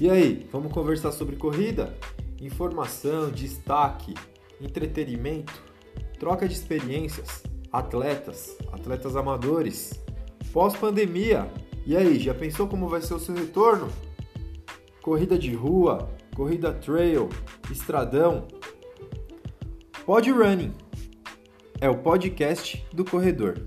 E aí, vamos conversar sobre corrida? Informação, destaque, entretenimento, troca de experiências, atletas, atletas amadores, pós-pandemia. E aí, já pensou como vai ser o seu retorno? Corrida de rua, corrida trail, estradão. Pod Running é o podcast do corredor.